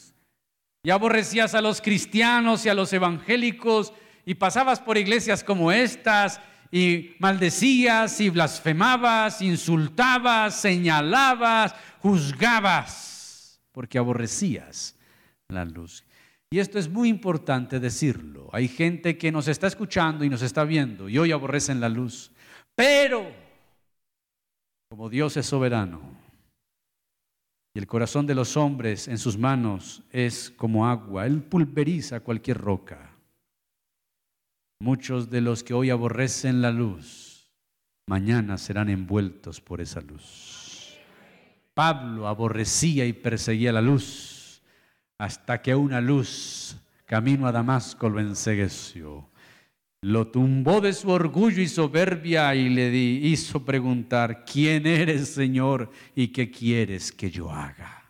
Y aborrecías a los cristianos y a los evangélicos y pasabas por iglesias como estas y maldecías y blasfemabas, insultabas, señalabas, juzgabas, porque aborrecías la luz. Y esto es muy importante decirlo. Hay gente que nos está escuchando y nos está viendo y hoy aborrecen la luz. Pero, como Dios es soberano, y el corazón de los hombres en sus manos es como agua. Él pulveriza cualquier roca. Muchos de los que hoy aborrecen la luz, mañana serán envueltos por esa luz. Pablo aborrecía y perseguía la luz hasta que una luz camino a Damasco lo ensegueció. Lo tumbó de su orgullo y soberbia y le hizo preguntar, ¿quién eres, Señor? ¿Y qué quieres que yo haga?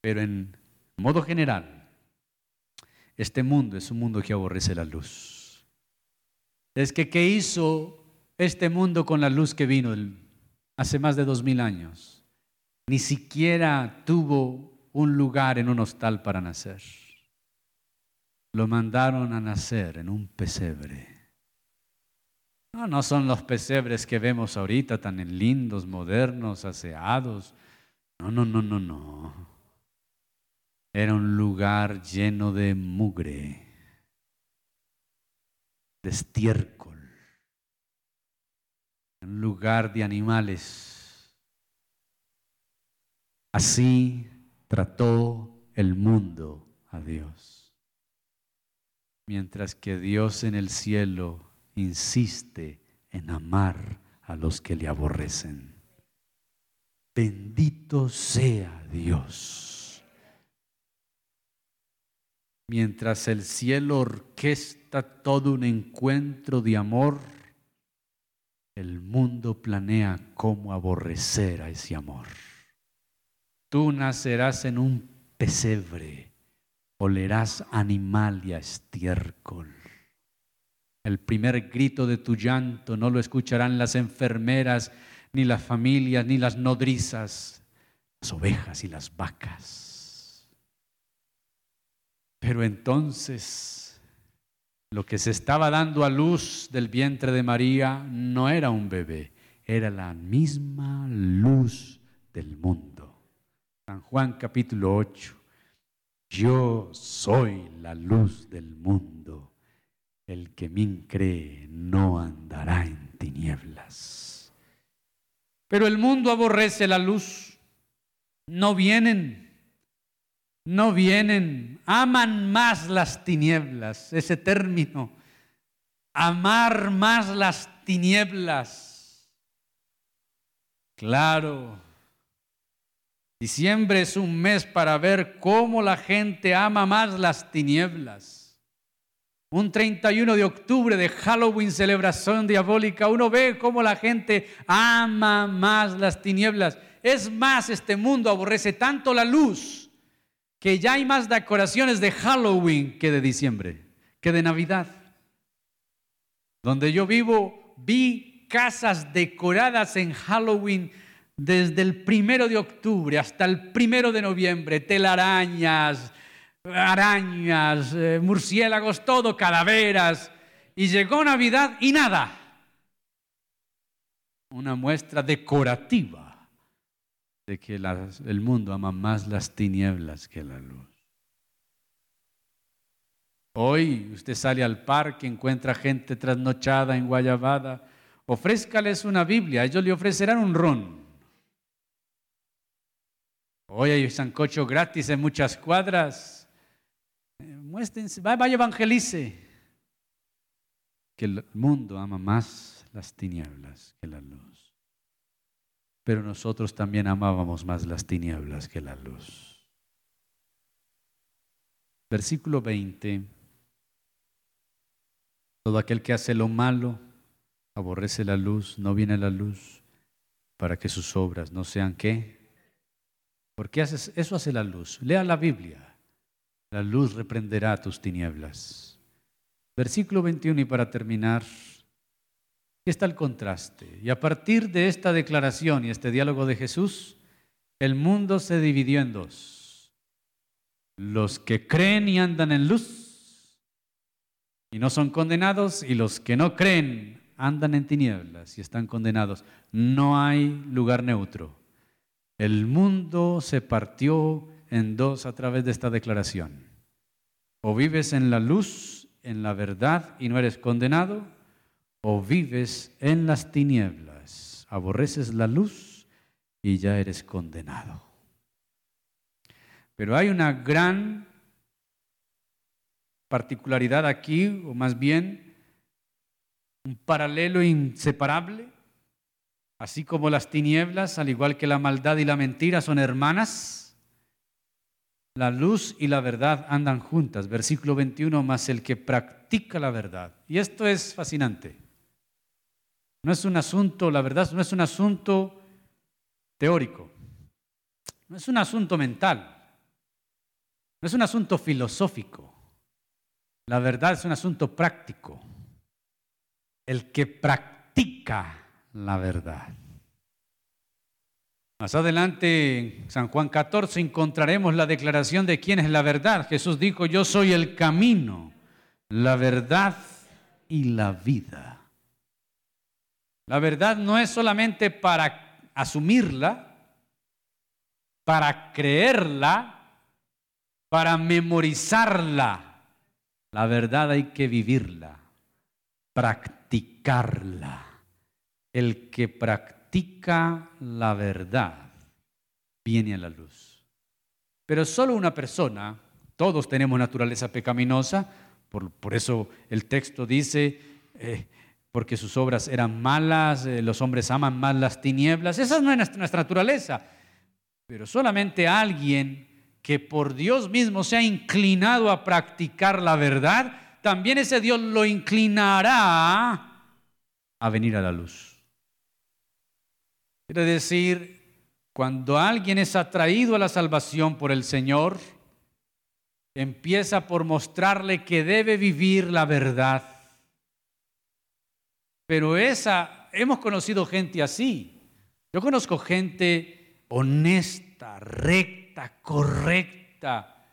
Pero en modo general, este mundo es un mundo que aborrece la luz. Es que, ¿qué hizo este mundo con la luz que vino hace más de dos mil años? Ni siquiera tuvo un lugar en un hostal para nacer lo mandaron a nacer en un pesebre. No, no son los pesebres que vemos ahorita tan lindos, modernos, aseados. No, no, no, no, no. Era un lugar lleno de mugre, de estiércol, un lugar de animales. Así trató el mundo a Dios mientras que Dios en el cielo insiste en amar a los que le aborrecen. Bendito sea Dios. Mientras el cielo orquesta todo un encuentro de amor, el mundo planea cómo aborrecer a ese amor. Tú nacerás en un pesebre olerás animal y a estiércol. El primer grito de tu llanto no lo escucharán las enfermeras, ni las familias, ni las nodrizas, las ovejas y las vacas. Pero entonces lo que se estaba dando a luz del vientre de María no era un bebé, era la misma luz del mundo. San Juan capítulo 8. Yo soy la luz del mundo. El que me cree no andará en tinieblas. Pero el mundo aborrece la luz. No vienen, no vienen, aman más las tinieblas, ese término, amar más las tinieblas. Claro, Diciembre es un mes para ver cómo la gente ama más las tinieblas. Un 31 de octubre de Halloween, celebración diabólica, uno ve cómo la gente ama más las tinieblas. Es más, este mundo aborrece tanto la luz que ya hay más decoraciones de Halloween que de diciembre, que de Navidad. Donde yo vivo, vi casas decoradas en Halloween desde el primero de octubre hasta el primero de noviembre, telarañas, arañas, eh, murciélagos, todo, calaveras. Y llegó Navidad y nada. Una muestra decorativa de que el mundo ama más las tinieblas que la luz. Hoy usted sale al parque, encuentra gente trasnochada en Guayabada, ofrézcales una Biblia, ellos le ofrecerán un ron. Hoy hay sancocho gratis en muchas cuadras. Eh, muéstrense, vaya, evangelice. Que el mundo ama más las tinieblas que la luz. Pero nosotros también amábamos más las tinieblas que la luz. Versículo 20. Todo aquel que hace lo malo aborrece la luz, no viene la luz, para que sus obras no sean qué. Porque eso hace la luz. Lea la Biblia. La luz reprenderá tus tinieblas. Versículo 21 y para terminar, está el contraste. Y a partir de esta declaración y este diálogo de Jesús, el mundo se dividió en dos. Los que creen y andan en luz y no son condenados, y los que no creen andan en tinieblas y están condenados. No hay lugar neutro. El mundo se partió en dos a través de esta declaración. O vives en la luz, en la verdad y no eres condenado, o vives en las tinieblas, aborreces la luz y ya eres condenado. Pero hay una gran particularidad aquí, o más bien un paralelo inseparable, así como las tinieblas, al igual que la maldad y la mentira, son hermanas. La luz y la verdad andan juntas. Versículo 21, más el que practica la verdad. Y esto es fascinante. No es un asunto, la verdad no es un asunto teórico. No es un asunto mental. No es un asunto filosófico. La verdad es un asunto práctico. El que practica la verdad. Más adelante, en San Juan 14, encontraremos la declaración de quién es la verdad. Jesús dijo, yo soy el camino, la verdad y la vida. La verdad no es solamente para asumirla, para creerla, para memorizarla. La verdad hay que vivirla, practicarla. El que practica la verdad viene a la luz. Pero solo una persona, todos tenemos naturaleza pecaminosa, por, eso el texto dice, eh, porque sus obras eran malas, eh, los hombres aman más las tinieblas, esa no es nuestra naturaleza. Pero solamente alguien que por Dios mismo se ha inclinado a practicar la verdad, también ese Dios lo inclinará a venir a la luz. Quiere decir, cuando alguien es atraído a la salvación por el Señor, empieza por mostrarle que debe vivir la verdad. Pero esa, hemos conocido gente así. Yo conozco gente honesta, recta correcta,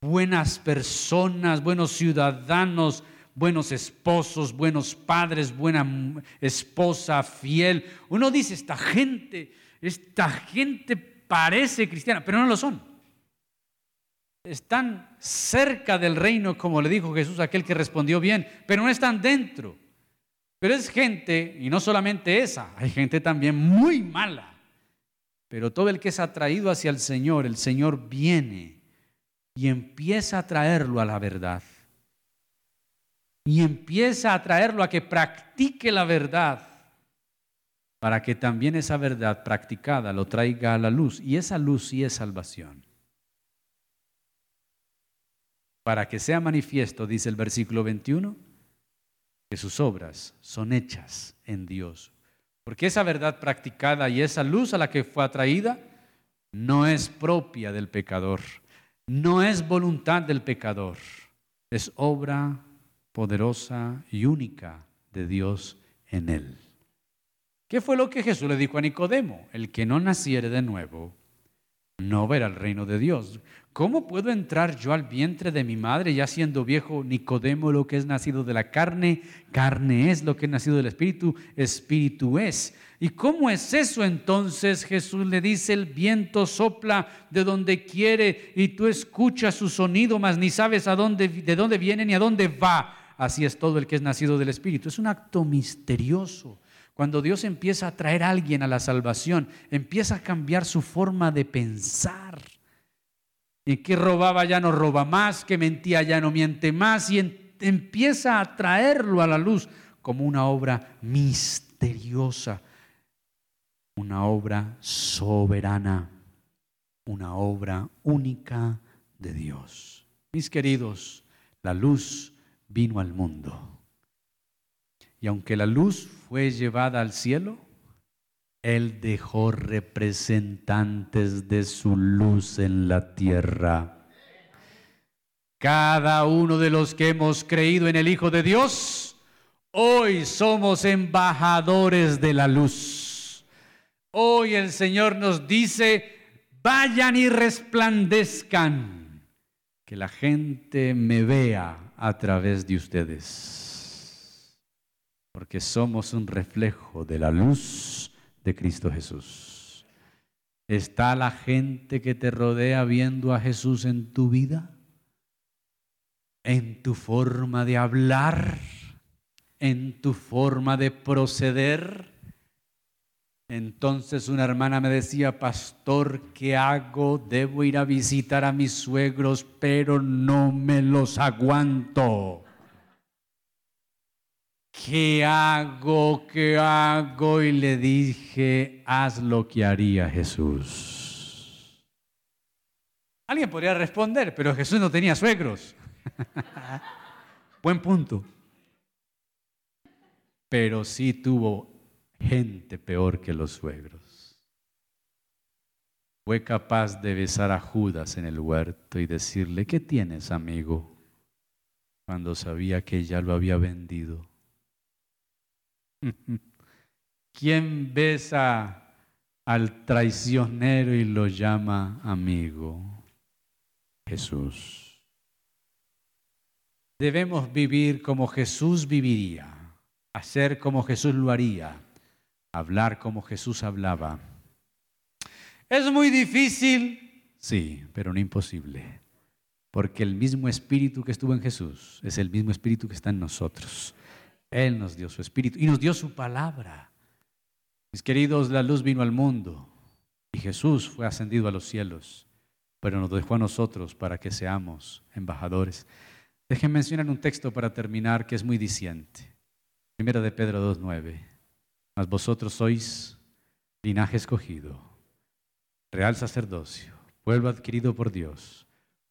buenas personas, buenos ciudadanos, buenos esposos, buenos padres, buena esposa fiel. Uno dice, esta gente, esta gente parece cristiana, pero no lo son. Están cerca del reino, como le dijo Jesús aquel que respondió bien, pero no están dentro. Pero es gente, y no solamente esa, hay gente también muy mala pero todo el que es atraído hacia el Señor, el Señor viene y empieza a traerlo a la verdad. Y empieza a traerlo a que practique la verdad para que también esa verdad practicada lo traiga a la luz. Y esa luz sí es salvación. Para que sea manifiesto, dice el versículo 21, que sus obras son hechas en Dios porque esa verdad practicada y esa luz a la que fue atraída no es propia del pecador, no es voluntad del pecador, es obra poderosa y única de Dios en él. ¿Qué fue lo que Jesús le dijo a Nicodemo? El que no naciere de nuevo no verá el reino de Dios. ¿Cómo puedo entrar yo al vientre de mi madre ya siendo viejo Nicodemo lo que es nacido de la carne? Carne es lo que es nacido del espíritu, espíritu es. ¿Y cómo es eso entonces? Jesús le dice, el viento sopla de donde quiere y tú escuchas su sonido, mas ni sabes a dónde, de dónde viene ni a dónde va. Así es todo el que es nacido del espíritu. Es un acto misterioso cuando Dios empieza a traer a alguien a la salvación, empieza a cambiar su forma de pensar. Y que robaba ya no roba más, que mentía ya no miente más, y empieza a traerlo a la luz como una obra misteriosa, una obra soberana, una obra única de Dios. Mis queridos, la luz vino al mundo. Y aunque la luz fue llevada al cielo, Él dejó representantes de su luz en la tierra. Cada uno de los que hemos creído en el Hijo de Dios, hoy somos embajadores de la luz. Hoy el Señor nos dice, vayan y resplandezcan, que la gente me vea a través de ustedes porque somos un reflejo de la luz de Cristo Jesús. ¿Está la gente que te rodea viendo a Jesús en tu vida? ¿En tu forma de hablar? ¿En tu forma de proceder? Entonces una hermana me decía, pastor, ¿qué hago? Debo ir a visitar a mis suegros, pero no me los aguanto. ¿qué hago? ¿Qué hago? Y le dije, haz lo que haría Jesús. Alguien podría responder, pero Jesús no tenía suegros. Buen punto. Pero sí tuvo gente peor que los suegros. Fue capaz de besar a Judas en el huerto y decirle, ¿qué tienes, amigo? Cuando sabía que ya lo había vendido. ¿Quién besa al traicionero y lo llama amigo? Jesús. Debemos vivir como Jesús viviría, hacer como Jesús lo haría, hablar como Jesús hablaba. Es muy difícil, sí, pero no imposible, porque el mismo espíritu que estuvo en Jesús es el mismo espíritu que está en nosotros. Él nos dio su espíritu y nos dio su palabra. Mis queridos, la luz vino al mundo y Jesús fue ascendido a los cielos, pero nos dejó a nosotros para que seamos embajadores. Déjenme mencionar un texto para terminar que es muy diciente. Primera de Pedro 2.9. Mas vosotros sois linaje escogido, real sacerdocio, pueblo adquirido por Dios,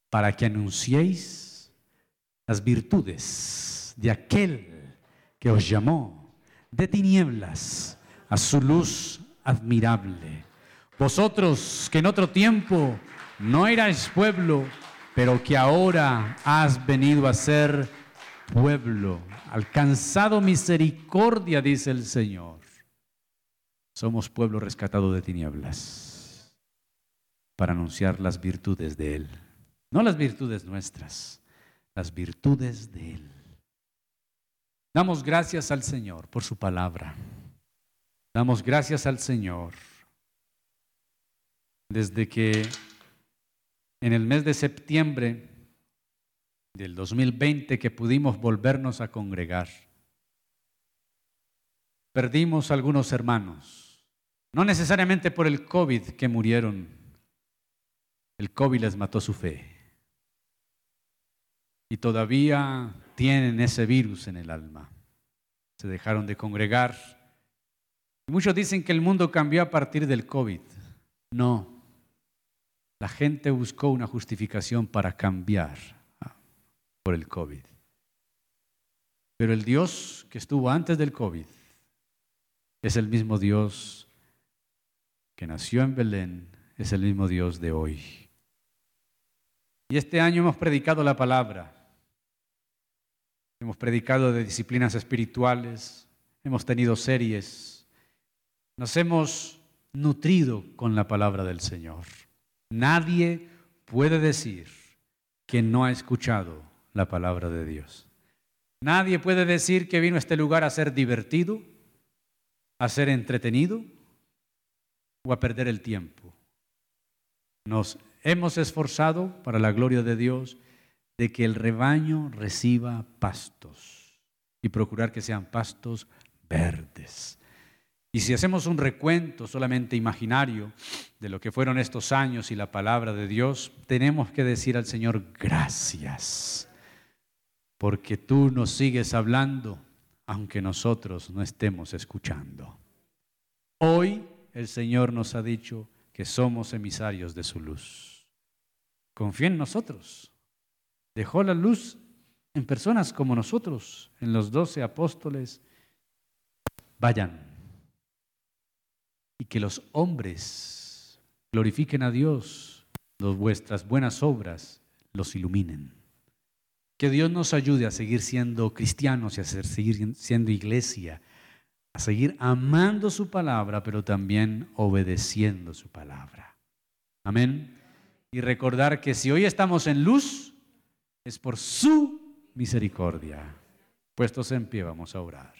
para que anunciéis las virtudes de aquel que os llamó de tinieblas a su luz admirable. Vosotros que en otro tiempo no erais pueblo, pero que ahora has venido a ser pueblo, alcanzado misericordia, dice el Señor. Somos pueblo rescatado de tinieblas para anunciar las virtudes de Él. No las virtudes nuestras, las virtudes de Él. Damos gracias al Señor por su palabra. Damos gracias al Señor desde que en el mes de septiembre del 2020 que pudimos volvernos a congregar, perdimos algunos hermanos, no necesariamente por el COVID que murieron, el COVID les mató su fe. Y todavía tienen ese virus en el alma. Se dejaron de congregar. Muchos dicen que el mundo cambió a partir del COVID. No. La gente buscó una justificación para cambiar ah, por el COVID. Pero el Dios que estuvo antes del COVID es el mismo Dios que nació en Belén, es el mismo Dios de hoy. Y este año hemos predicado la palabra. Hemos predicado de disciplinas espirituales, hemos tenido series nos hemos nutrido con la palabra del Señor. Nadie puede decir que no ha escuchado la palabra de Dios. Nadie puede decir que vino a este lugar a ser divertido, a ser entretenido o a perder el tiempo. Nos hemos esforzado para la gloria de Dios de que el rebaño reciba pastos y procurar que sean pastos verdes. Y si hacemos un recuento solamente imaginario de lo que fueron estos años y la palabra de Dios, tenemos que decir al Señor gracias, porque tú nos sigues hablando aunque nosotros no estemos escuchando. Hoy el Señor nos ha dicho que somos emisarios de su luz. Confía en nosotros. Dejó la luz en personas como nosotros, en los doce apóstoles. Vayan y que los hombres glorifiquen a Dios, los vuestras buenas obras los iluminen. Que Dios nos ayude a seguir siendo cristianos y a seguir siendo iglesia, a seguir amando su palabra, pero también obedeciendo su palabra. Amén. Y recordar que si hoy estamos en luz, es por su misericordia. Puestos en pie, vamos a orar.